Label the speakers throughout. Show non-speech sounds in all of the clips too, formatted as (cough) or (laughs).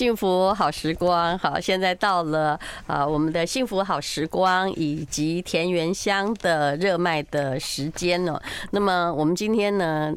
Speaker 1: 幸福好时光，好，现在到了啊，我们的幸福好时光以及田园乡的热卖的时间呢。那么我们今天呢，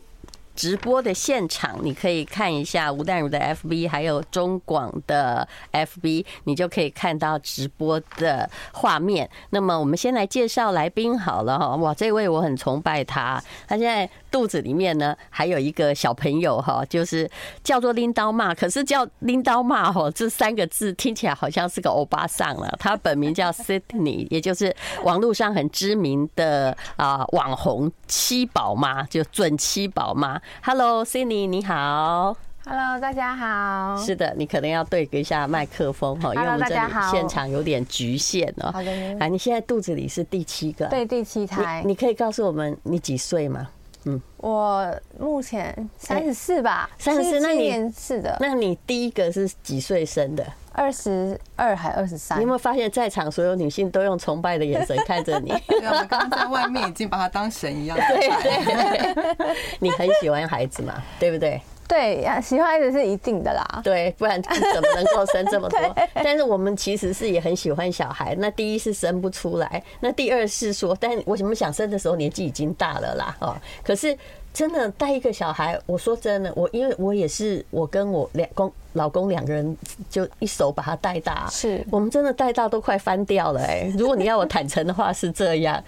Speaker 1: 直播的现场，你可以看一下吴淡如的 FB，还有中广的 FB，你就可以看到直播的画面。那么我们先来介绍来宾好了哈，哇，这位我很崇拜他，他现在肚子里面呢还有一个小朋友哈，就是叫做拎刀妈，可是叫拎刀妈哈这三个字听起来好像是个欧巴桑了。他本名叫 (laughs) Sydney，也就是网络上很知名的啊网红七宝妈，就准七宝妈。Hello，Sydney，你好。
Speaker 2: Hello，大家好。
Speaker 1: 是的，你可能要对一下麦克风哈，因为我们这里现场有点局限哦。
Speaker 2: 好的。
Speaker 1: 啊，你现在肚子里是第七个？
Speaker 2: 对，第七胎。
Speaker 1: 你可以告诉我们你几岁吗？嗯，
Speaker 2: 我目前三十四吧。
Speaker 1: 三十四，那你
Speaker 2: 是的。
Speaker 1: 那你第一个是几岁生的？
Speaker 2: 二十二还二十三？
Speaker 1: 你有没有发现，在场所有女性都用崇拜的眼神看着你？(laughs)
Speaker 3: 对，我们刚刚在外面已经把她当神一样。
Speaker 1: 对对，(laughs) 你很喜欢孩子嘛？对不对？
Speaker 2: 对呀，喜欢孩子是一定的啦。
Speaker 1: 对，不然怎么能够生这么多？(laughs) 但是我们其实是也很喜欢小孩。那第一是生不出来，那第二是说，但我怎么想生的时候年纪已经大了啦？哦，可是真的带一个小孩，我说真的，我因为我也是我跟我两公。老公两个人就一手把他带大，
Speaker 2: 是我
Speaker 1: 们真的带大都快翻掉了哎！(laughs) 如果你要我坦诚的话是这样，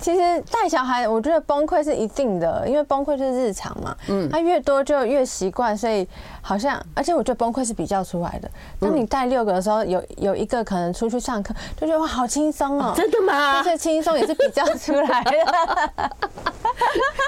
Speaker 2: 其实带小孩我觉得崩溃是一定的，因为崩溃是日常嘛，嗯，他越多就越习惯，所以好像而且我觉得崩溃是比较出来的。当你带六个的时候，有有一个可能出去上课就觉得哇好轻松哦，
Speaker 1: 真的吗？
Speaker 2: 但是轻松也是比较出来的，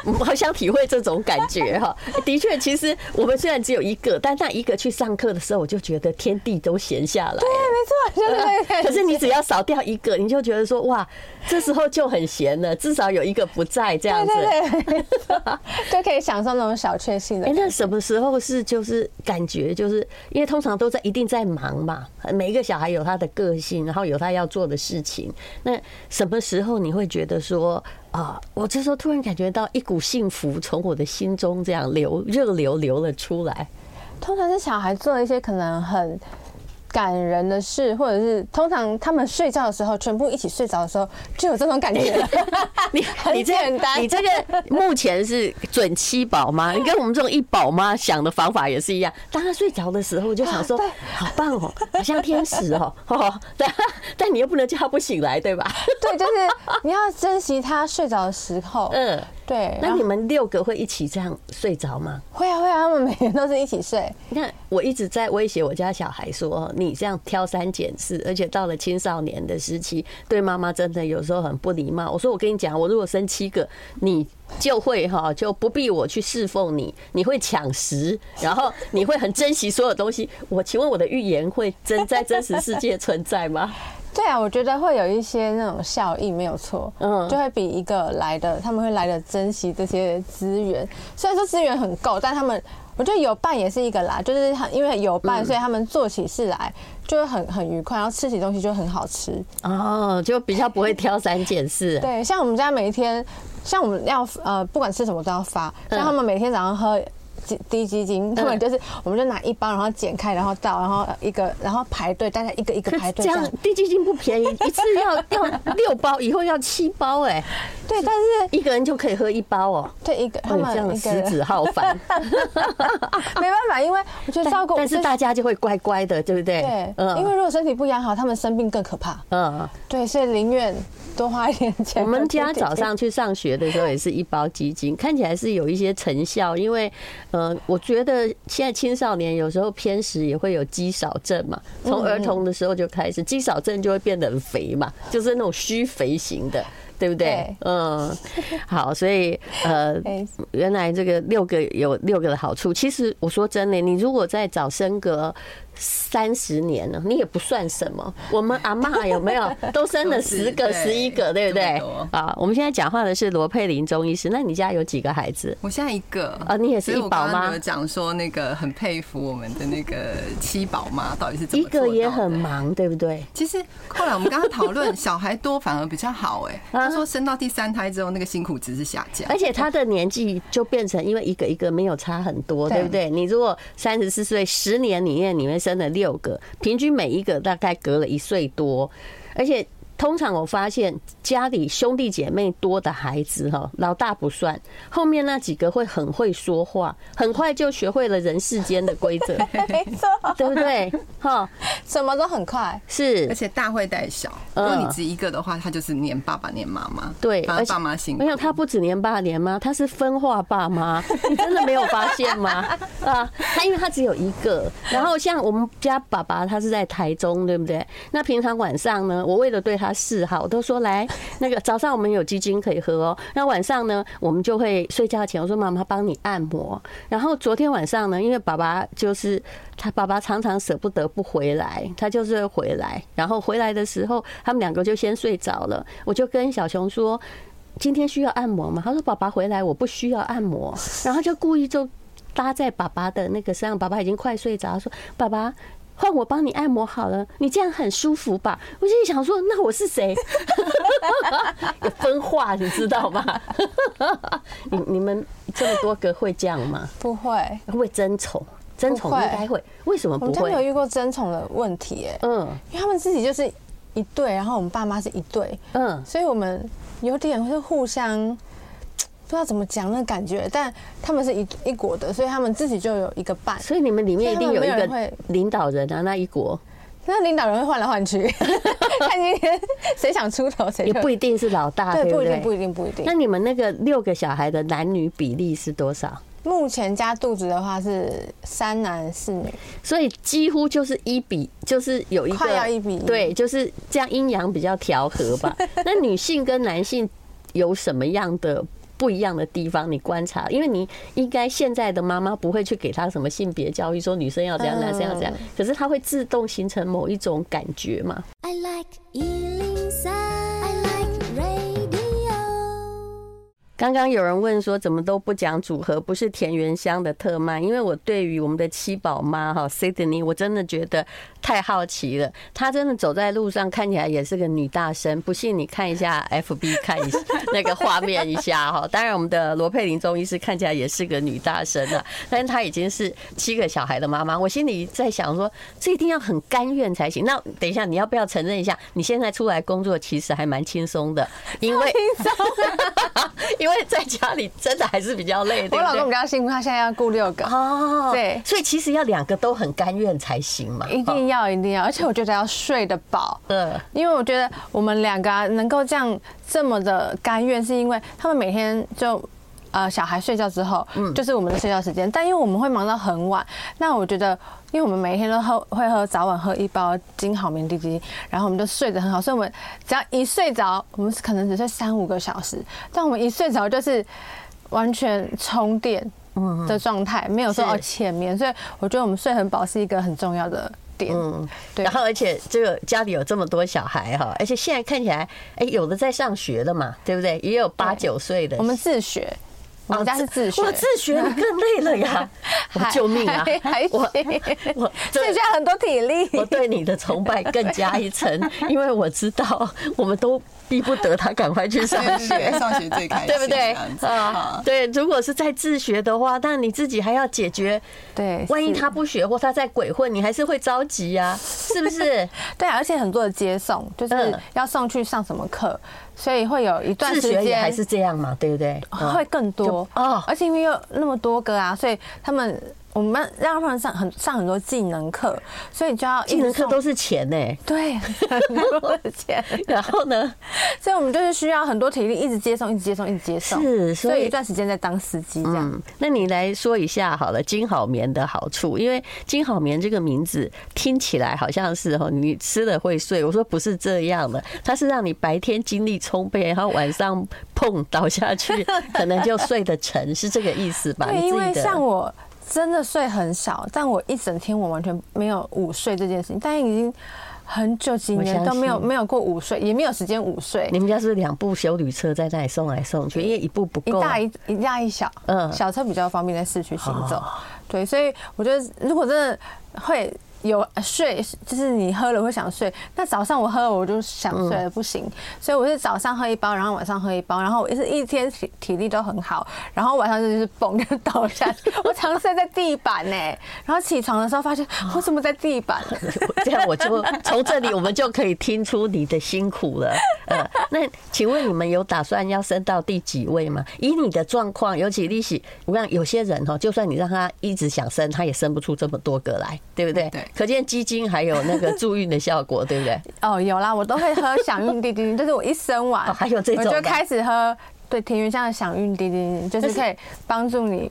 Speaker 2: (laughs)
Speaker 1: 我好想体会这种感觉哈。的确，其实我们虽然只有一个，但那一个去上。上课的时候，我就觉得天地都闲下来。
Speaker 2: 对，没错，就是。
Speaker 1: 可是你只要少掉一个，你就觉得说哇，这时候就很闲了，至少有一个不在这样子，
Speaker 2: 对对对，(laughs) 就可以享受那种小确幸的。
Speaker 1: 哎，那什么时候是就是感觉就是因为通常都在一定在忙嘛，每一个小孩有他的个性，然后有他要做的事情。那什么时候你会觉得说啊，我这时候突然感觉到一股幸福从我的心中这样流热流流了出来？
Speaker 2: 通常是小孩做一些可能很感人的事，或者是通常他们睡觉的时候，全部一起睡着的时候，就有这种感觉。(laughs)
Speaker 1: 你你简单，你这个目前是准七宝妈，(laughs) 你跟我们这种一宝妈想的方法也是一样。当他睡着的时候，我就想说，(laughs) 好棒哦，好像天使哦。但但你又不能叫他不醒来，对吧？
Speaker 2: 对，就是你要珍惜他睡着的时候。嗯。对，
Speaker 1: 那你们六个会一起这样睡着吗？
Speaker 2: 会啊会啊，他们每天都是一起睡。
Speaker 1: 你看，我一直在威胁我家小孩说，你这样挑三拣四，而且到了青少年的时期，对妈妈真的有时候很不礼貌。我说，我跟你讲，我如果生七个，你就会哈，就不必我去侍奉你，你会抢食，然后你会很珍惜所有东西。我请问我的预言会真在真实世界存在吗？
Speaker 2: 对啊，我觉得会有一些那种效益，没有错，嗯，就会比一个来的，他们会来的珍惜这些资源。虽然说资源很够，但他们我觉得有伴也是一个啦，就是很因为有伴，所以他们做起事来就会很很愉快，然后吃起东西就很好吃
Speaker 1: 哦，就比较不会挑三拣四。
Speaker 2: 对，像我们家每一天，像我们要呃，不管吃什么都要发，像他们每天早上喝。滴鸡精，他们就是，我们就拿一包，然后剪开，然后倒，然后一个，然后排队，大家一个一个排队。这样
Speaker 1: 低基金不便宜，一次要要六包，以后要七包哎。
Speaker 2: 对，但是
Speaker 1: 一个人就可以喝一包哦。
Speaker 2: 对，一个他们
Speaker 1: 这样食指浩繁。(laughs)
Speaker 2: 没办法，因为我觉得照顾，(laughs)
Speaker 1: 但是大家就会乖乖的，对不对？
Speaker 2: 对，嗯。因为如果身体不养好，他们生病更可怕。嗯。对，所以宁愿多花一点钱。
Speaker 1: 我们家早上去上学的时候也是一包鸡精，看起来是有一些成效，因为。呃，我觉得现在青少年有时候偏食也会有肌少症嘛，从儿童的时候就开始，肌少症就会变得很肥嘛，就是那种虚肥型的，对不对？嗯，好，所以呃，(laughs) 原来这个六个有六个的好处。其实我说真的，你如果在早生个。三十年了，你也不算什么。我们阿妈有没有 (laughs) 都生了十个、十一个，对不对？啊，我们现在讲话的是罗佩林中医师。那你家有几个孩子？
Speaker 3: 我现在一个
Speaker 1: 啊，你也是一宝吗？
Speaker 3: 讲说那个很佩服我们的那个七宝妈，到底是怎么？
Speaker 1: 一个也很忙，对不对？
Speaker 3: 其实后来我们刚刚讨论，小孩多反而比较好。哎，他说生到第三胎之后，那个辛苦值是下降，
Speaker 1: 而且他的年纪就变成因为一个一个没有差很多，对不对？你如果三十四岁，十年里面你们生。生了六个，平均每一个大概隔了一岁多，而且。通常我发现家里兄弟姐妹多的孩子哈，老大不算，后面那几个会很会说话，很快就学会了人世间的规则，(laughs)
Speaker 2: 没错，
Speaker 1: 对不对？哈，
Speaker 2: 什么都很快，
Speaker 1: 是，
Speaker 3: 而且大会带小。如果你只一个的话，他就是黏爸爸黏
Speaker 1: 妈
Speaker 3: 妈，对，爸妈辛苦。
Speaker 1: 没有，他不止黏爸黏妈，他是分化爸妈，(laughs) 你真的没有发现吗？啊，他因为他只有一个，然后像我们家爸爸，他是在台中，对不对？那平常晚上呢，我为了对他。嗜好，我都说来那个早上我们有鸡精可以喝哦。(laughs) 那晚上呢，我们就会睡觉前我说妈妈帮你按摩。然后昨天晚上呢，因为爸爸就是他爸爸常常舍不得不回来，他就是回来。然后回来的时候，他们两个就先睡着了。我就跟小熊说：“今天需要按摩吗？”他说：“爸爸回来我不需要按摩。” (laughs) 然后就故意就搭在爸爸的那个身上，爸爸已经快睡着，说：“爸爸。”换我帮你按摩好了，你这样很舒服吧？我心里想说，那我是谁？有 (laughs) 分化，你知道吗？(laughs) 你你们这么多个会这样吗？
Speaker 2: 不会，
Speaker 1: 会不会争宠？争宠应该会。为什么不会？
Speaker 2: 我们没有遇过争宠的问题，哎，嗯，因为他们自己就是一对，然后我们爸妈是一对，嗯，所以我们有点会互相。不知道怎么讲那感觉，但他们是一一国的，所以他们自己就有一个伴。
Speaker 1: 所以你们里面一定有一个领导人啊，那一国。
Speaker 2: 那领导人会换来换去，(laughs) 看今天谁想出头谁。
Speaker 1: 也不一定是老大，对不对？
Speaker 2: 不一定，不一定。
Speaker 1: 那你们那个六个小孩的男女比例是多少？
Speaker 2: 目前加肚子的话是三男四女，
Speaker 1: 所以几乎就是一比，就是有一个
Speaker 2: 快要一比一，
Speaker 1: 对，就是这样阴阳比较调和吧。(laughs) 那女性跟男性有什么样的？不一样的地方，你观察，因为你应该现在的妈妈不会去给他什么性别教育，说女生要这样，男生要这样，可是他会自动形成某一种感觉嘛。I like 刚刚有人问说，怎么都不讲组合，不是田园香的特卖？因为我对于我们的七宝妈哈 Sydney，我真的觉得太好奇了。她真的走在路上看起来也是个女大生，不信你看一下 (laughs) FB 看一下那个画面一下哈。当然，我们的罗佩玲中医师看起来也是个女大生啊，但是她已经是七个小孩的妈妈。我心里在想说，这一定要很甘愿才行。那等一下，你要不要承认一下，你现在出来工作其实还蛮轻松的？因为因为。(laughs) 因为在家里真的还是比较累，
Speaker 2: 我老公比较辛苦，他现在要顾六个。哦，对，
Speaker 1: 所以其实要两个都很甘愿才行嘛，
Speaker 2: 一定要一定要，而且我觉得要睡得饱，嗯，因为我觉得我们两个能够这样这么的甘愿，是因为他们每天就。呃，小孩睡觉之后，嗯，就是我们的睡觉时间。但因为我们会忙到很晚，那我觉得，因为我们每天都喝会喝早晚喝一包金好眠滴滴，然后我们就睡得很好。所以我们只要一睡着，我们可能只睡三五个小时，但我们一睡着就是完全充电的状态，没有说哦浅眠。所以我觉得我们睡很饱是一个很重要的点。嗯，对。
Speaker 1: 然后而且这个家里有这么多小孩哈，而且现在看起来，哎，有的在上学了嘛，对不对？也有八九岁的，
Speaker 2: 我们自学。我们家是自学，
Speaker 1: 我自学你更累了呀！(laughs) 我救命啊！我
Speaker 2: 我剩下很多体力。
Speaker 1: 我对你的崇拜更加一层，因为我知道我们都逼不得他赶快去上学，(laughs)
Speaker 3: 上学最开心，(laughs)
Speaker 1: 对不对？啊，对。如果是在自学的话，但你自己还要解决，对，万一他不学或他在鬼混，你还是会着急呀，(laughs) 是不是？
Speaker 2: 对，而且很多的接送，就是要送去上什么课。所以会有一段时间
Speaker 1: 还是这样嘛，对不对？
Speaker 2: 会更多哦，而且因为有那么多个啊，所以他们。我们让他们上很上很多技能课，所以就要
Speaker 1: 技能课都是钱呢。
Speaker 2: 对，很多的钱。(laughs)
Speaker 1: 然后呢，
Speaker 2: 所以我们就是需要很多体力，一直接送，一直接送，一直接送。
Speaker 1: 是，
Speaker 2: 所以一段时间在当司机这样。
Speaker 1: 那你来说一下好了，金好眠的好处，因为金好眠这个名字听起来好像是哦，你吃了会睡。我说不是这样的，它是让你白天精力充沛，然后晚上碰倒下去，(laughs) 可能就睡得沉，是这个意思吧？
Speaker 2: 对，因为像我。真的睡很少，但我一整天我完全没有午睡这件事情，但已经很久几年都没有没有过午睡，也没有时间午睡。
Speaker 1: 你们家是两部小旅车在那里送来送去，因为一部不够，
Speaker 2: 一大一一大一小，嗯，小车比较方便在市区行走。对，所以我觉得如果真的会有睡，就是你喝了会想睡。那早上我喝了我就想睡了，不行。所以我是早上喝一包，然后晚上喝一包，然后我是一天体体力都很好，然后晚上就是嘣就倒下去。(laughs) 我常睡在地板呢，然后起床的时候发现我怎么在地板？(laughs)
Speaker 1: 这样我就从这里我们就可以听出你的辛苦了。呃，那请问你们有打算要生到第几位吗？以你的状况，尤其利息，我讲有些人哈，就算你让他一直想生，他也生不出这么多个来，对不对？对。可见基金还有那个助孕的效果，对不对？(laughs)
Speaker 2: 哦，有啦，我都会喝响应滴滴，就是我一生完，(laughs)
Speaker 1: 还有这种，我
Speaker 2: 就开始喝对田园香的响应滴滴，就是可以帮助你。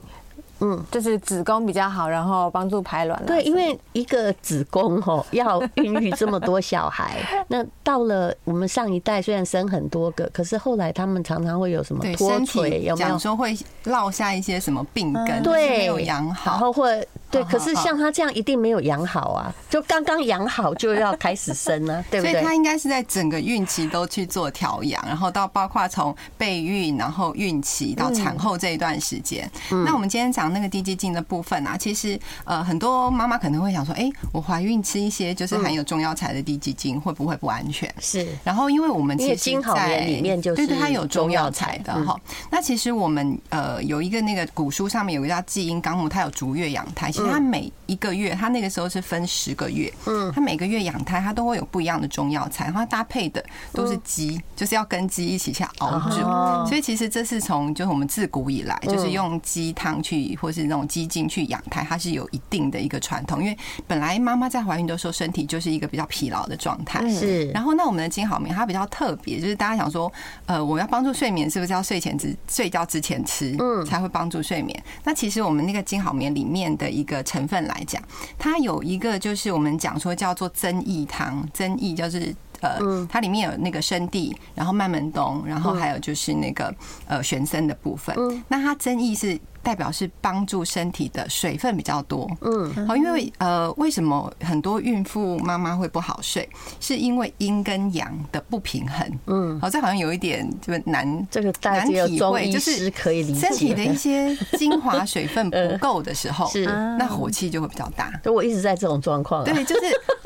Speaker 2: 嗯，就是子宫比较好，然后帮助排卵。
Speaker 1: 对，因为一个子宫吼要孕育这么多小孩，(laughs) 那到了我们上一代虽然生很多个，可是后来他们常常会有什么脱垂，有没有？
Speaker 3: 讲说会落下一些什么病根，
Speaker 1: 对，
Speaker 3: 没有养好，
Speaker 1: 然后会对。可是像他这样一定没有养好啊，就刚刚养好就要开始生啊，(laughs) 对不对？
Speaker 3: 所以他应该是在整个孕期都去做调养，然后到包括从备孕，然后孕期到产后这一段时间。那我们今天讲。那个滴鸡精的部分啊，其实呃，很多妈妈可能会想说，哎，我怀孕吃一些就是含有中药材的滴鸡精会不会不安全？
Speaker 1: 是。
Speaker 3: 然后，因为我们其实
Speaker 1: 在好里面就是
Speaker 3: 对对，它有中药材的哈。那其实我们呃有一个那个古书上面有一个叫《季阴纲目》，它有逐月养胎。其实它每一个月，它那个时候是分十个月，嗯，它每个月养胎，它都会有不一样的中药材，然后搭配的都是鸡，就是要跟鸡一起去熬煮。所以其实这是从就是我们自古以来就是用鸡汤去。或是那种鸡精去养胎，它是有一定的一个传统，因为本来妈妈在怀孕的时候，身体就是一个比较疲劳的状态。是。然后，那我们的金好眠它比较特别，就是大家想说，呃，我要帮助睡眠，是不是要睡前之睡觉之前吃，嗯，才会帮助睡眠？那其实我们那个金好眠里面的一个成分来讲，它有一个就是我们讲说叫做增益汤，增益就是。呃，它里面有那个生地，然后麦门冬，然后还有就是那个呃玄参的部分。那它增益是代表是帮助身体的水分比较多。嗯，好，因为呃，为什么很多孕妇妈妈会不好睡？是因为阴跟阳的不平衡。嗯，好，这好像有一点就是难
Speaker 1: 这个难体会，就是可以理解
Speaker 3: 身体的一些精华水分不够的时候，是 (laughs) 那火气就会比较大。
Speaker 1: 就我一直在这种状况。
Speaker 3: 对，就是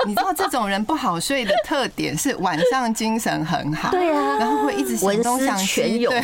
Speaker 3: 你知道这种人不好睡的特点。是晚上精神很好，
Speaker 1: 对啊，
Speaker 3: 然后会一直想东想西，
Speaker 1: 对，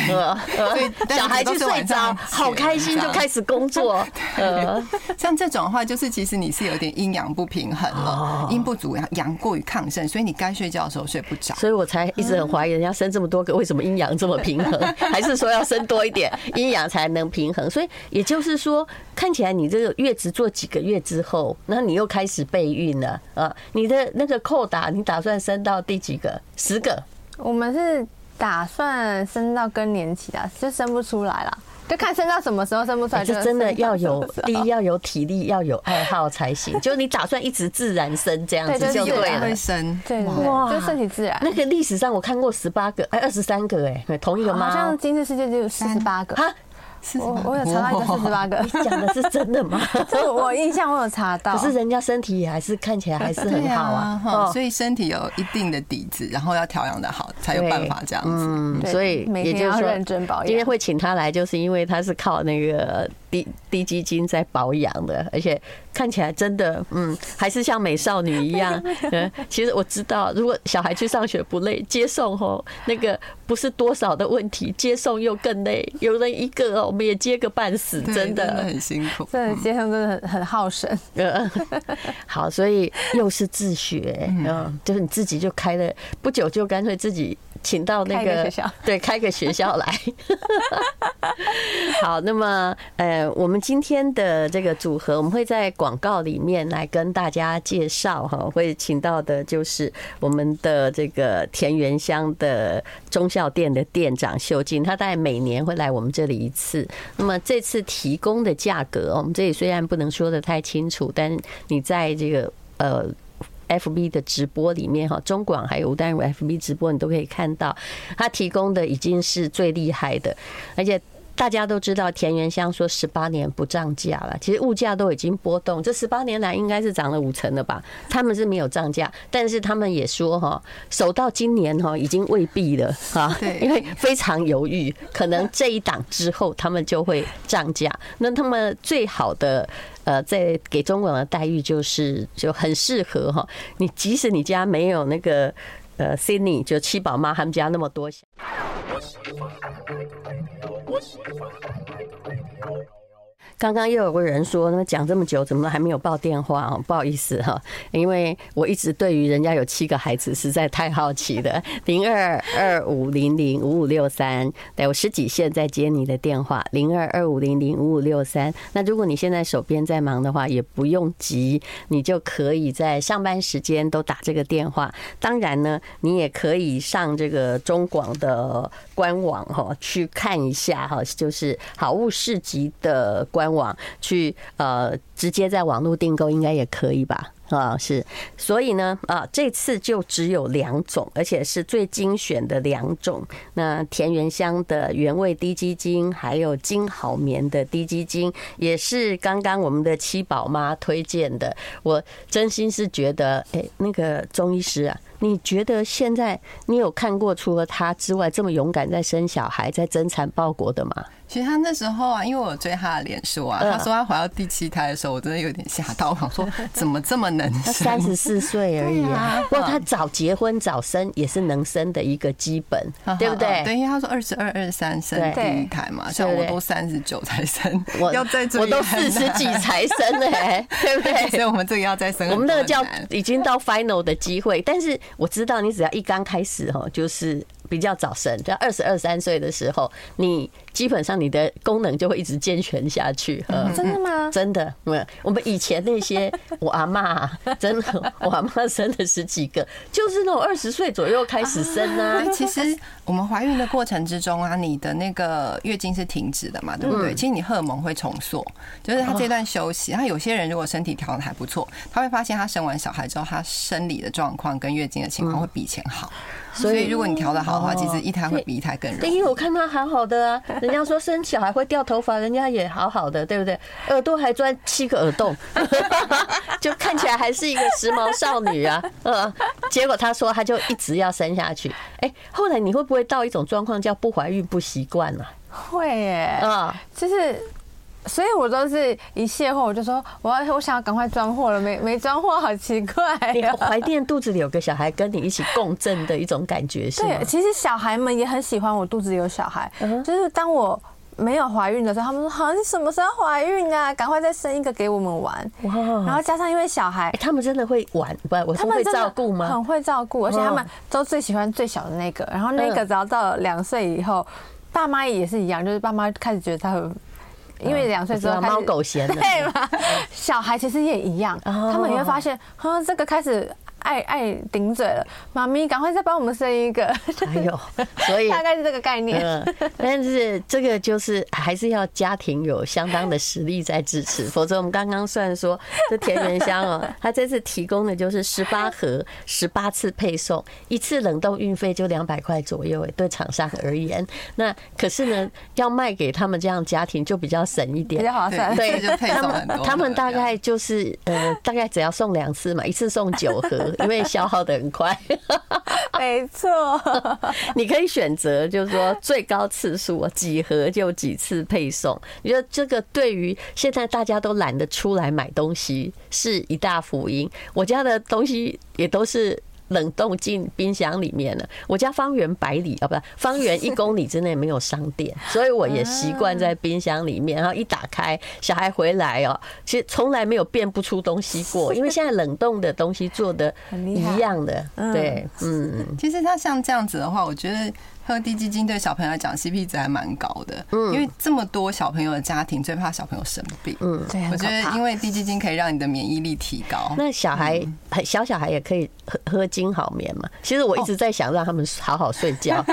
Speaker 1: 对，(laughs) 小孩就睡着，好开心，就开始工作。(laughs) 呃，
Speaker 3: 像这种的话，就是其实你是有点阴阳不平衡了，阴不足，阳过于亢盛，所以你该睡觉的时候睡不着。
Speaker 1: 所以我才一直很怀疑，人家生这么多个，为什么阴阳这么平衡？(laughs) 还是说要生多一点，阴阳才能平衡？所以也就是说，看起来你这个月子做几个月之后，那你又开始备孕了啊？你的那个扣打，你打算生到？第几个？十个。
Speaker 2: 我们是打算生到更年期啊，就生不出来了，就看生到什么时候生不出来。就真的要有第一要有体力，要有爱好才行。就你打算一直自然生这样子就对了。
Speaker 3: 会生，
Speaker 2: 对哇，就顺其自然。
Speaker 1: 那个历史上我看过十八个，哎，二十三个，哎，同一个吗？
Speaker 2: 好像今日世界只有四十八个。我我有查到一个四十八个，(laughs)
Speaker 1: 你讲的是真的吗？
Speaker 2: 所以我印象我有查到，
Speaker 1: 可是人家身体也还是看起来还是很好啊，
Speaker 3: 所以身体有一定的底子，然后要调养的好，才有办法这样子。嗯，
Speaker 1: 所以也就是说，今天会请他来，就是因为他是靠那个。低低基金在保养的，而且看起来真的，嗯，还是像美少女一样。嗯，(laughs) 其实我知道，如果小孩去上学不累，接送吼那个不是多少的问题，接送又更累。有人一个，我们也接个半死，真的
Speaker 3: 很辛苦。
Speaker 2: 对，接送真的很很耗神。
Speaker 1: 嗯，(laughs) 好，所以又是自学，嗯，就是你自己就开了，不久就干脆自己。请到那个对，开个学校来。(laughs) 好，那么呃，我们今天的这个组合，我们会在广告里面来跟大家介绍哈。会请到的就是我们的这个田园乡的中校店的店长秀静，他大概每年会来我们这里一次。那么这次提供的价格，我们这里虽然不能说的太清楚，但你在这个呃。FB 的直播里面哈，中广还有吴淡如 FB 直播，你都可以看到，他提供的已经是最厉害的，而且。大家都知道田园香说十八年不涨价了，其实物价都已经波动，这十八年来应该是涨了五成了吧？他们是没有涨价，但是他们也说哈，守到今年哈已经未必了哈，因为非常犹豫，可能这一档之后他们就会涨价。那他们最好的呃，在给中国人的待遇就是就很适合哈，你即使你家没有那个。呃，Sydney 就七宝妈他们家那么多小。刚刚又有个人说，那么讲这么久，怎么还没有报电话哦？不好意思哈，因为我一直对于人家有七个孩子实在太好奇了。零二二五零零五五六三，对，我十几线在接你的电话。零二二五零零五五六三，那如果你现在手边在忙的话，也不用急，你就可以在上班时间都打这个电话。当然呢，你也可以上这个中广的官网哈，去看一下哈，就是好物市集的官。网去呃，直接在网络订购应该也可以吧？啊，是，所以呢，啊，这次就只有两种，而且是最精选的两种。那田园香的原味滴鸡精，还有金好棉的滴鸡精，也是刚刚我们的七宝妈推荐的。我真心是觉得，哎，那个钟医师啊。你觉得现在你有看过除了他之外这么勇敢在生小孩、在增产报国的吗？
Speaker 3: 其实他那时候啊，因为我追他的脸书啊，他说他怀到第七胎的时候，我真的有点吓到，(laughs) 我想说怎么这么能生？他
Speaker 1: 三十四岁而已啊，不过他早结婚早生也是能生的一个基本，对不对？
Speaker 3: 对，因为他说二十二、二十三生第一胎嘛，像我都三十九才生，
Speaker 1: 我要再我都四十几才生嘞，(laughs) 对不对？
Speaker 3: 所以我们这个要再生，
Speaker 1: 我们那个叫已经到 final 的机会，但是。我知道你只要一刚开始哈，就是比较早生，在二十二三岁的时候，你基本上你的功能就会一直健全下去。
Speaker 2: 嗯，真的吗？
Speaker 1: 真的，嗯，我们以前那些我阿妈，(laughs) 真的，我阿妈生了十几个，就是那种二十岁左右开始生啊。
Speaker 3: 其实我们怀孕的过程之中啊，你的那个月经是停止的嘛，对不对？其实你荷尔蒙会重塑，就是他这段休息。他有些人如果身体调的还不错，他会发现他生完小孩之后，他生理的状况跟月经的情况会比以前好。所以如果你调的好的话，其实一胎会比一胎更容易。
Speaker 1: 因为我看他好好的啊，人家说生小孩会掉头发，人家也好好的，对不对？耳朵还钻七个耳洞，(laughs) 就看起来还是一个时髦少女啊。嗯，结果他说他就一直要生下去。哎，后来你会不会到一种状况叫不怀孕不习惯了？
Speaker 2: 会耶，啊，就是。所以我都是一卸货，我就说我要我想要赶快装货了，没没装货，好奇怪。
Speaker 1: 你怀念肚子里有个小孩跟你一起共振的一种感觉是？
Speaker 2: 对，其实小孩们也很喜欢我肚子里有小孩。就是当我没有怀孕的时候，他们说：“好，你什么时候怀孕啊？赶快再生一个给我们玩。”然后加上因为小孩，
Speaker 1: 他们真的会玩，不，我他们会照顾吗？
Speaker 2: 很会照顾，而且他们都最喜欢最小的那个。然后那个只要到了两岁以后，爸妈也是一样，就是爸妈开始觉得他很。因为两岁之后
Speaker 1: 猫狗嫌了，
Speaker 2: 对嘛？小孩其实也一样，他们也会发现，呵，这个开始。爱爱顶嘴了，妈咪，赶快再帮我们生一个。(laughs)
Speaker 1: 哎呦，所以 (laughs)
Speaker 2: 大概是这个概念。
Speaker 1: 嗯，但是这个就是还是要家庭有相当的实力在支持，(laughs) 否则我们刚刚算说这田园香哦，他这次提供的就是十八盒，十八次配送，一次冷冻运费就两百块左右，对厂商而言。那可是呢，要卖给他们这样家庭就比较省一点，
Speaker 2: 比较划算。
Speaker 1: 对，就配送很多。他们大概就是呃，大概只要送两次嘛，一次送九盒。因为消耗的很快，(laughs)
Speaker 2: 没错。(laughs)
Speaker 1: 你可以选择，就是说最高次数几盒就几次配送。你觉得这个对于现在大家都懒得出来买东西是一大福音。我家的东西也都是。冷冻进冰箱里面了。我家方圆百里啊，不是方圆一公里之内没有商店，(laughs) 所以我也习惯在冰箱里面。然后一打开，小孩回来哦，其实从来没有变不出东西过，(laughs) 因为现在冷冻的东西做的一样的。对，嗯，
Speaker 3: 其实他像这样子的话，我觉得。喝低基金对小朋友来讲 CP 值还蛮高的，嗯，因为这么多小朋友的家庭最怕小朋友生病，嗯，对，我觉得因为低基金可以让你的免疫力提高。
Speaker 1: 那小孩小小孩也可以喝喝金好眠嘛？其实我一直在想让他们好好睡觉。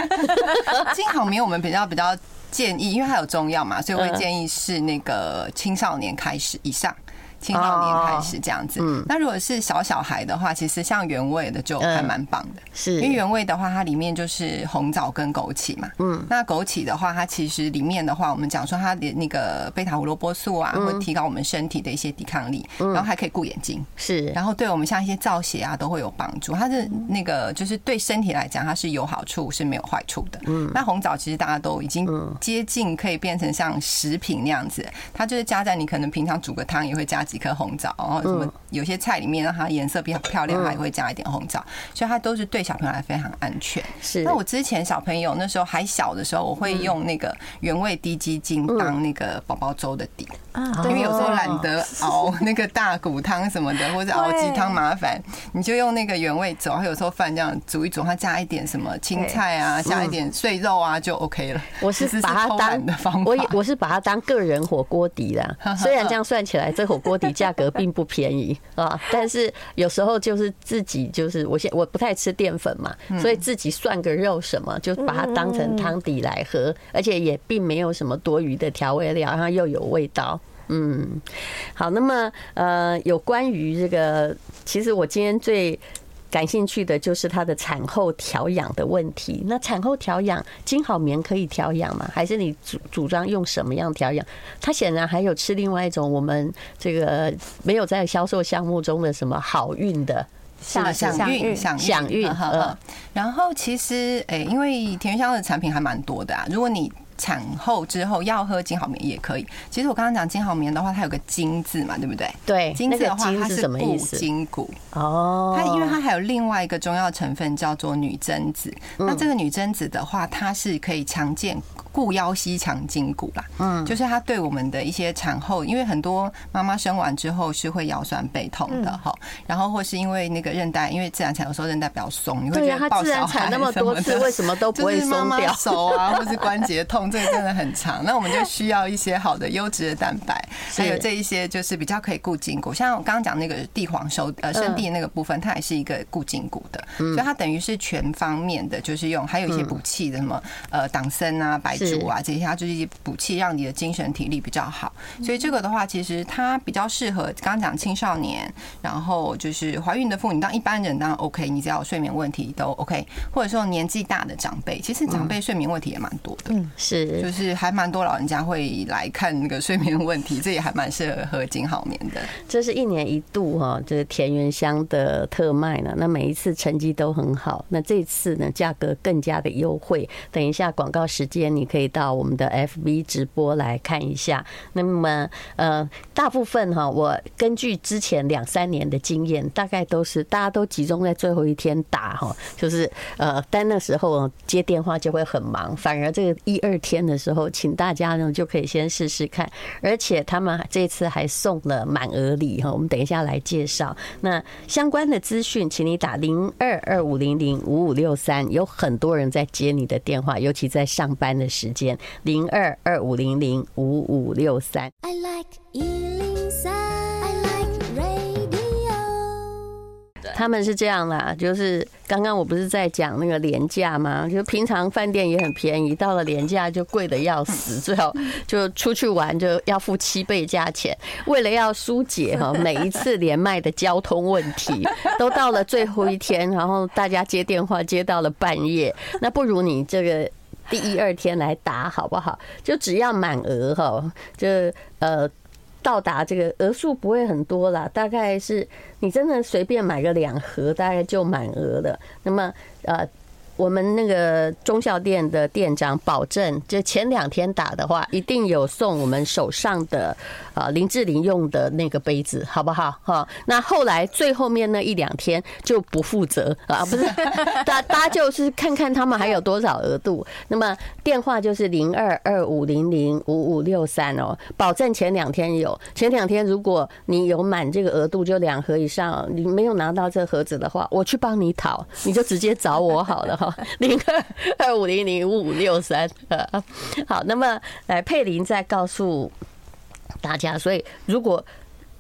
Speaker 1: (laughs)
Speaker 3: 金好眠我们比较比较建议，因为它有中药嘛，所以我会建议是那个青少年开始以上。青少年开始这样子。嗯，那如果是小小孩的话，其实像原味的就还蛮棒的，
Speaker 1: 是。
Speaker 3: 因为原味的话，它里面就是红枣跟枸杞嘛。嗯，那枸杞的话，它其实里面的话，我们讲说它的那个贝塔胡萝卜素啊，会提高我们身体的一些抵抗力，然后还可以顾眼睛，
Speaker 1: 是，
Speaker 3: 然后对我们像一些造血啊都会有帮助。它是那个就是对身体来讲，它是有好处，是没有坏处的。嗯，那红枣其实大家都已经接近可以变成像食品那样子，它就是加在你可能平常煮个汤也会加几颗红枣，然后什么有些菜里面让它颜色比较漂亮，它也会加一点红枣，所以它都是对小朋友来非常安全。
Speaker 1: 是。
Speaker 3: 那我之前小朋友那时候还小的时候，我会用那个原味低鸡精当那个宝宝粥的底啊，因为有时候懒得 (laughs) 熬那个大骨汤什么的，(laughs) 或者熬鸡汤麻烦，你就用那个原味粥，还有时候饭这样煮一煮，它加一点什么青菜啊，加一点碎肉啊，就 OK 了。(laughs)
Speaker 1: 我是把它当的方法，我我是把它当个人火锅底的。虽然这样算起来，这火锅底价格并不便宜啊，但是有时候就是自己就是我现我不太吃淀粉嘛，所以自己涮个肉什么，就把它当成汤底来喝，而且也并没有什么多余的调味料，然后又有味道。嗯，好，那么呃，有关于这个，其实我今天最感兴趣的就是它的产后调养的问题。那产后调养，金好棉可以调养吗？还是你主主张用什么样调养？它显然还有吃另外一种我们这个没有在销售项目中的什么好运的，
Speaker 3: 想想孕想想孕。然后其实诶，因为田园香的产品还蛮多的啊，如果你。产后之后要喝金好棉也可以。其实我刚刚讲金好棉的话，它有个金字嘛，对不对？
Speaker 1: 对，
Speaker 3: 金字的话它是固筋骨哦。它因为它还有另外一个中药成分叫做女贞子。那这个女贞子的话，它是可以强健。固腰膝强筋骨啦，嗯，就是它对我们的一些产后，因为很多妈妈生完之后是会腰酸背痛的哈，然后或是因为那个韧带，因为自然产有时候韧带比较松，你会觉得抱小孩那么多次为什么都不会松掉？(laughs) 手啊，或是关节痛，这个真的很长。那我们就需要一些好的优质的蛋白，还有这一些就是比较可以固筋骨。像我刚刚讲那个地黄收呃生地那个部分，它也是一个固筋骨的，所以它等于是全方面的，就是用还有一些补气的什么呃党参啊白。术啊，这些它就是一些补气，让你的精神体力比较好。所以这个的话，其实它比较适合刚刚讲青少年，然后就是怀孕的妇女，当一般人当然 OK，你只要有睡眠问题都 OK，或者说年纪大的长辈，其实长辈睡眠问题也蛮多的，嗯，是，就是还蛮多老人家会来看那个睡眠问题，这也还蛮适合喝金好眠的。
Speaker 1: 这是一年一度哈，这个田园香的特卖呢，那每一次成绩都很好，那这次呢价格更加的优惠。等一下广告时间，你可以到我们的 FB 直播来看一下。那么，呃，大部分哈，我根据之前两三年的经验，大概都是大家都集中在最后一天打哈，就是呃，但那时候接电话就会很忙。反而这个一二天的时候，请大家呢就可以先试试看。而且他们这次还送了满额礼哈，我们等一下来介绍。那相关的资讯，请你打零二二五零零五五六三，有很多人在接你的电话，尤其在上班的时间，零二二五零零五五六三。他们是这样啦，就是刚刚我不是在讲那个廉价吗？就平常饭店也很便宜，到了廉价就贵的要死，最后就出去玩就要付七倍价钱。为了要疏解哈 (laughs) 每一次连麦的交通问题，都到了最后一天，然后大家接电话接到了半夜，那不如你这个。第一二天来打好不好？就只要满额哈，就呃到达这个额数不会很多啦，大概是你真的随便买个两盒，大概就满额了。那么呃。我们那个忠孝店的店长保证，就前两天打的话，一定有送我们手上的啊林志玲用的那个杯子，好不好？哈，那后来最后面那一两天就不负责啊，不是，大 (laughs) 大家就是看看他们还有多少额度。那么电话就是零二二五零零五五六三哦，保证前两天有，前两天如果你有满这个额度，就两盒以上，你没有拿到这盒子的话，我去帮你讨，你就直接找我好了哈。(laughs) 零二二五零零五五六三，(laughs) 好，那么来佩玲再告诉大家，所以如果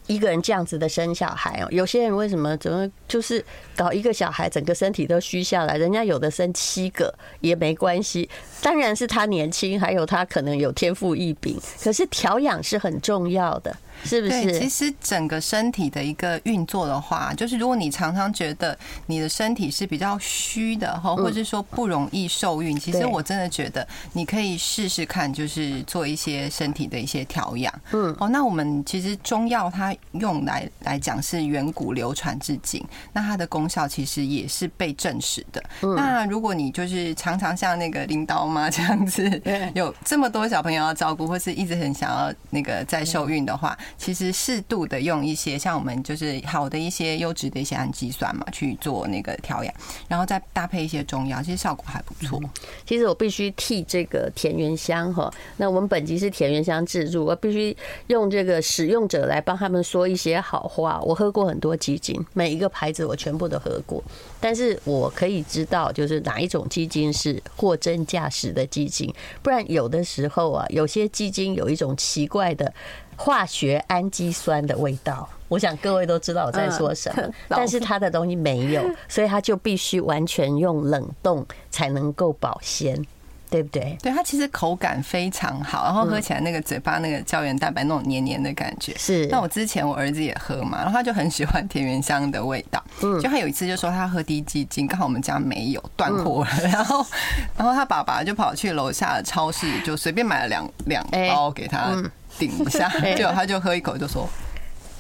Speaker 1: 一个人这样子的生小孩哦，有些人为什么怎么就是搞一个小孩，整个身体都虚下来，人家有的生七个也没关系，当然是他年轻，还有他可能有天赋异禀，可是调养是很重要的。是不是？
Speaker 3: 其实整个身体的一个运作的话，就是如果你常常觉得你的身体是比较虚的哈，或者说不容易受孕，其实我真的觉得你可以试试看，就是做一些身体的一些调养。嗯，哦，那我们其实中药它用来来讲是远古流传至今，那它的功效其实也是被证实的。那如果你就是常常像那个领导妈这样子，有这么多小朋友要照顾，或是一直很想要那个再受孕的话，其实适度的用一些像我们就是好的一些优质的一些氨基酸嘛，去做那个调养，然后再搭配一些中药，其实效果还不错。
Speaker 1: 其实我必须替这个田园香哈，那我们本集是田园香自助，我必须用这个使用者来帮他们说一些好话。我喝过很多鸡精，每一个牌子我全部都喝过，但是我可以知道就是哪一种鸡精是货真价实的鸡精，不然有的时候啊，有些鸡精有一种奇怪的化学氨基酸的味道。我想各位都知道我在说什么，但是它的东西没有，(laughs) 所以它就必须完全用冷冻才能够保鲜。对不对？
Speaker 3: 对，它其实口感非常好，然后喝起来那个嘴巴那个胶原蛋白那种黏黏的感觉。是。那我之前我儿子也喝嘛，然后他就很喜欢田园香的味道。嗯。就他有一次就说他喝滴鸡精，刚好我们家没有断货了，然后 (laughs) 然后他爸爸就跑去楼下的超市，就随便买了两两包给他顶一下，(laughs) 结果他就喝一口就说。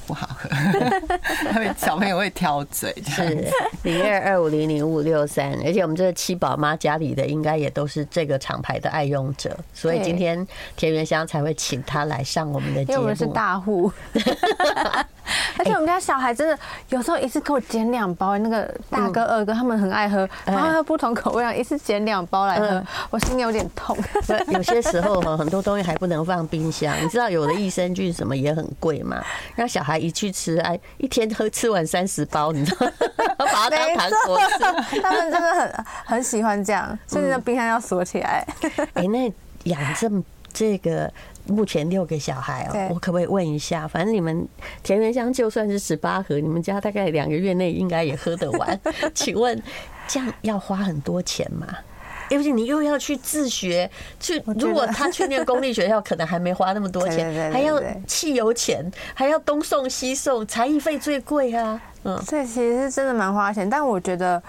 Speaker 3: 不好喝，(laughs) 他们小朋友会挑嘴。
Speaker 1: 是零二二五零零五六三，而且我们这个七宝妈家里的应该也都是这个厂牌的爱用者，所以今天田园香才会请他来上我们的节目。因为我们
Speaker 2: 是大户，(laughs) (laughs) 而且我们家小孩真的有时候一次给我捡两包，那个大哥二哥他们很爱喝，然后喝不同口味啊，一次捡两包来喝，我心里有点痛。
Speaker 1: 有些时候哈，很多东西还不能放冰箱，你知道有的益生菌什么也很贵嘛，让小孩。一去吃，哎，一天喝吃完三十包，你知道吗？(laughs) 把它当糖果吃。
Speaker 2: 他们真的很很喜欢这样，所以那冰箱要锁起来。
Speaker 1: 哎，那养这么这个目前六个小孩哦，我可不可以问一下？反正你们田园香就算是十八盒，你们家大概两个月内应该也喝得完。(laughs) 请问这样要花很多钱吗？尤其你又要去自学，去如果他去念公立学校，可能还没花那么多钱，还要汽油钱，还要东送西送，才艺费最贵啊。嗯，
Speaker 2: 这其实是真的蛮花钱。但我觉得，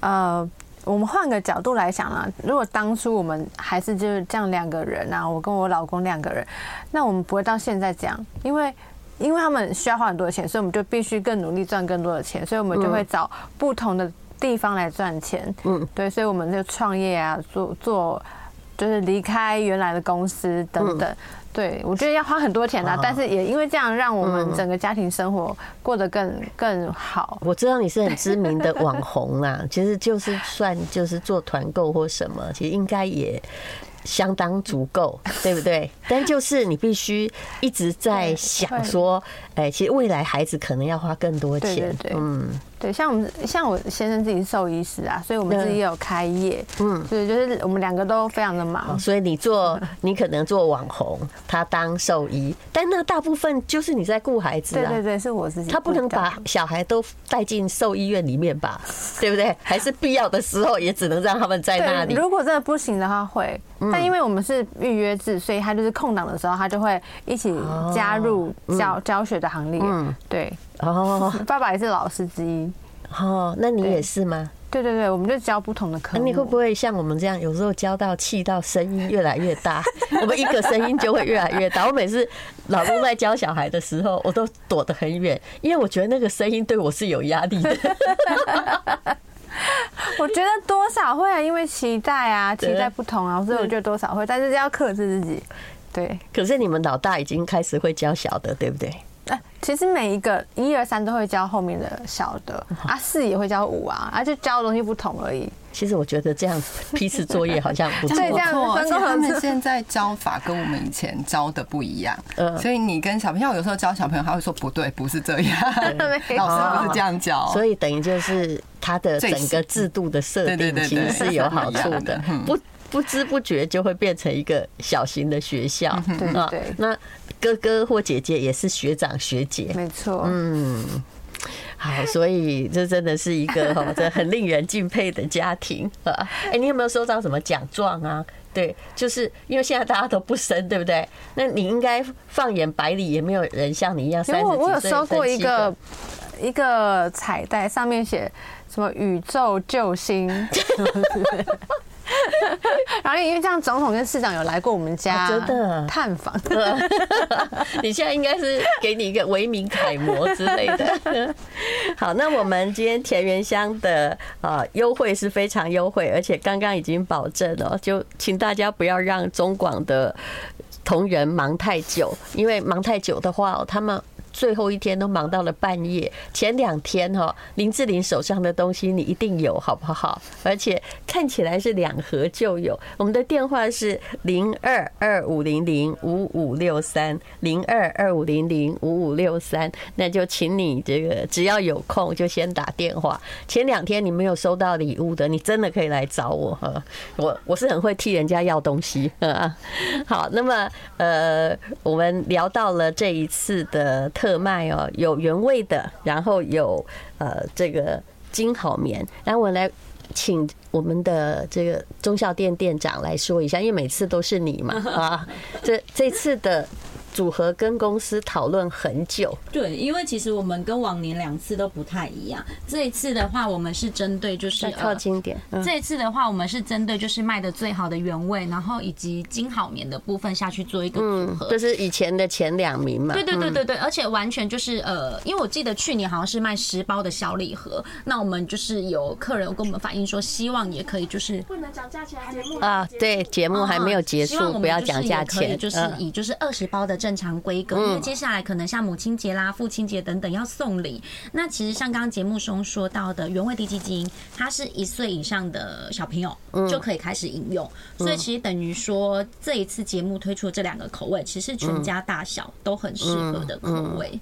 Speaker 2: 呃，我们换个角度来想啊，如果当初我们还是就是这样两个人啊，我跟我老公两个人，那我们不会到现在这样，因为因为他们需要花很多钱，所以我们就必须更努力赚更多的钱，所以我们就会找不同的。地方来赚钱，嗯，对，所以我们就创业啊，做做就是离开原来的公司等等，对，我觉得要花很多钱啊，但是也因为这样，让我们整个家庭生活过得更更好。
Speaker 1: 我知道你是很知名的网红啦，(laughs) 其实就是算就是做团购或什么，其实应该也。相当足够，(laughs) 对不对？但就是你必须一直在想说，哎，其实未来孩子可能要花更多钱。对对对，嗯，
Speaker 2: 对，像我们像我先生自己是兽医师啊，所以我们自己也有开业，嗯，所以就是我们两个都非常的忙。
Speaker 1: 所以你做，你可能做网红，他当兽医，但那大部分就是你在顾孩子啊。
Speaker 2: 对对对，是我自己。
Speaker 1: 他不能把小孩都带进兽医院里面吧？对不对？还是必要的时候也只能让他们在那里。
Speaker 2: 如果真的不行的话，会。但因为我们是预约制，所以他就是空档的时候，他就会一起加入教教学的行列。嗯，对。哦，(laughs) 爸爸也是老师之一。
Speaker 1: 哦，那你也是吗？
Speaker 2: 对对对，我们就教不同的课。那
Speaker 1: 你会不会像我们这样，有时候教到气到声音越来越大，(laughs) 我们一个声音就会越来越大。我每次老公在教小孩的时候，我都躲得很远，因为我觉得那个声音对我是有压力的。(laughs)
Speaker 2: 我觉得多少会啊，因为期待啊，期待不同啊，所以我觉得多少会，但是要克制自己。对，
Speaker 1: 可是你们老大已经开始会教小的，对不对？
Speaker 2: 哎，其实每一个一二三都会教后面的小的啊，四也会教五啊，啊，就教的东西不同而已。
Speaker 1: 其实我觉得这样批次作业好像不错，(laughs)
Speaker 3: 对，这样而且他们现在教法跟我们以前教的不一样，嗯，所以你跟小朋友有时候教小朋友，他会说不对，不是这样，(laughs) (laughs) 老师不是这样教，
Speaker 1: 所以等于就是他的整个制度的设定其实是有好处的，不不知不觉就会变成一个小型的学校，
Speaker 2: 对对，
Speaker 1: 那哥哥或姐姐也是学长学姐，
Speaker 2: 没错，
Speaker 1: 嗯。好，所以这真的是一个哈，(laughs) 这很令人敬佩的家庭啊。哎，你有没有收到什么奖状啊？对，就是因为现在大家都不生，对不对？那你应该放眼百里，也没有人像你一样。因为我
Speaker 2: 我有收过一个一个彩带，上面写什么宇宙救星。(laughs) 然后因为这样，总统跟市长有来过我们家，真的探访。(laughs)
Speaker 1: 你现在应该是给你一个为民楷模之类的。(laughs) 好，那我们今天田园乡的啊优惠是非常优惠，而且刚刚已经保证了，就请大家不要让中广的同仁忙太久，因为忙太久的话，他们。最后一天都忙到了半夜，前两天哈林志玲手上的东西你一定有，好不好？而且看起来是两盒就有。我们的电话是零二二五零零五五六三零二二五零零五五六三，那就请你这个只要有空就先打电话。前两天你没有收到礼物的，你真的可以来找我哈，我我是很会替人家要东西啊。好，那么呃，我们聊到了这一次的。卖哦，有原味的，然后有呃这个金好棉，然后我来请我们的这个中孝店店长来说一下，因为每次都是你嘛 (laughs) 啊，这这次的。组合跟公司讨论很久，
Speaker 4: 对，因为其实我们跟往年两次都不太一样。这一次的话，我们是针对就是
Speaker 1: 靠近点。
Speaker 4: 这一次的话，我们是针对就是卖的最好的原味，然后以及金好棉的部分下去做一个组合。
Speaker 1: 这是以前的前两名嘛？
Speaker 4: 对对对对对，而且完全就是呃，因为我记得去年好像是卖十包的小礼盒，那我们就是有客人跟我们反映说，希望也可以就是
Speaker 5: 不能讲价钱节目
Speaker 1: 啊，对，节目还没有结束，不要讲价钱，
Speaker 4: 就是以就是二十包的。正常规格，因为接下来可能像母亲节啦、父亲节等等要送礼。那其实像刚刚节目中说到的原味低基金，它是一岁以上的小朋友就可以开始饮用，所以其实等于说这一次节目推出的这两个口味，其实全家大小都很适合的口味。